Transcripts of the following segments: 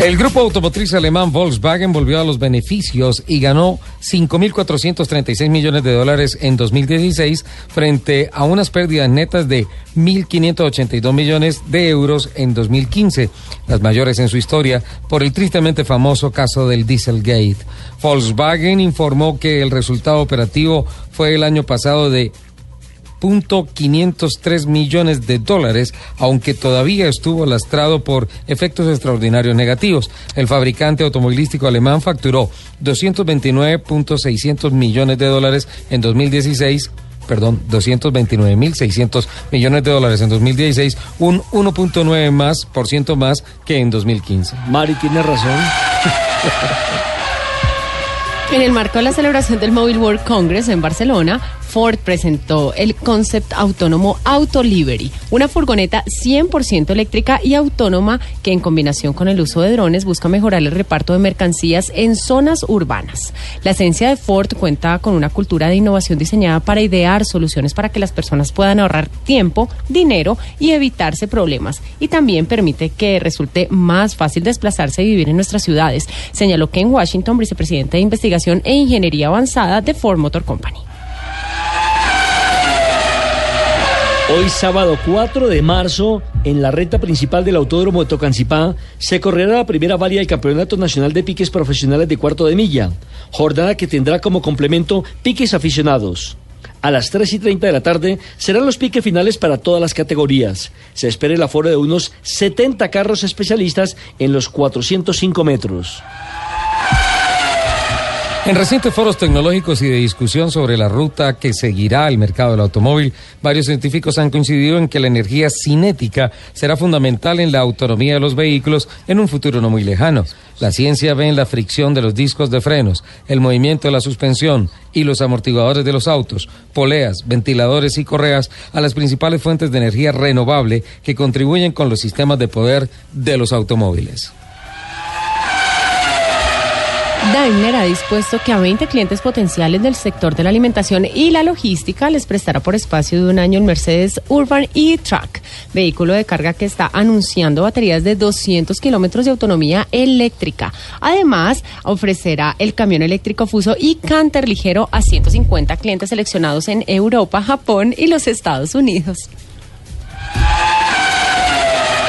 El grupo automotriz alemán Volkswagen volvió a los beneficios y ganó 5.436 millones de dólares en 2016 frente a unas pérdidas netas de 1.582 millones de euros en 2015, las mayores en su historia por el tristemente famoso caso del Dieselgate. Volkswagen informó que el resultado operativo fue el año pasado de 503 millones de dólares, aunque todavía estuvo lastrado por efectos extraordinarios negativos. El fabricante automovilístico alemán facturó 229.600 millones de dólares en 2016 perdón, 229.600 millones de dólares en 2016, un 1.9 más por ciento más que en 2015. Mari tiene razón. En el marco de la celebración del Mobile World Congress en Barcelona, Ford presentó el concept autónomo Autolivery, una furgoneta 100% eléctrica y autónoma que en combinación con el uso de drones busca mejorar el reparto de mercancías en zonas urbanas. La esencia de Ford cuenta con una cultura de innovación diseñada para idear soluciones para que las personas puedan ahorrar tiempo, dinero y evitarse problemas y también permite que resulte más fácil desplazarse y vivir en nuestras ciudades, señaló Ken Washington, vicepresidente de investigación e Ingeniería Avanzada de Ford Motor Company. Hoy sábado 4 de marzo, en la recta principal del Autódromo de Tocancipá, se correrá la primera valia del Campeonato Nacional de Piques Profesionales de Cuarto de Milla, jornada que tendrá como complemento piques aficionados. A las 3 y 30 de la tarde serán los piques finales para todas las categorías. Se espera el aforo de unos 70 carros especialistas en los 405 metros. En recientes foros tecnológicos y de discusión sobre la ruta que seguirá el mercado del automóvil, varios científicos han coincidido en que la energía cinética será fundamental en la autonomía de los vehículos en un futuro no muy lejano. La ciencia ve en la fricción de los discos de frenos, el movimiento de la suspensión y los amortiguadores de los autos, poleas, ventiladores y correas a las principales fuentes de energía renovable que contribuyen con los sistemas de poder de los automóviles. Daimler ha dispuesto que a 20 clientes potenciales del sector de la alimentación y la logística les prestará por espacio de un año el Mercedes Urban E-Truck, vehículo de carga que está anunciando baterías de 200 kilómetros de autonomía eléctrica. Además, ofrecerá el camión eléctrico Fuso y Canter ligero a 150 clientes seleccionados en Europa, Japón y los Estados Unidos.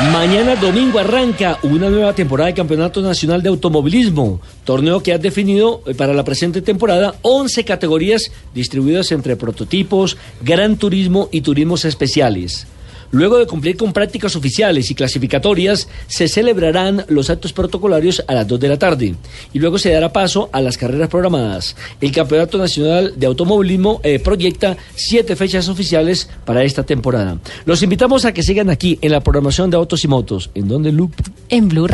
Mañana domingo arranca una nueva temporada del Campeonato Nacional de Automovilismo, torneo que ha definido eh, para la presente temporada 11 categorías distribuidas entre prototipos, gran turismo y turismos especiales. Luego de cumplir con prácticas oficiales y clasificatorias, se celebrarán los actos protocolarios a las 2 de la tarde y luego se dará paso a las carreras programadas. El Campeonato Nacional de Automovilismo eh, proyecta siete fechas oficiales para esta temporada. Los invitamos a que sigan aquí en la programación de Autos y Motos. ¿En donde Loop? En Blue.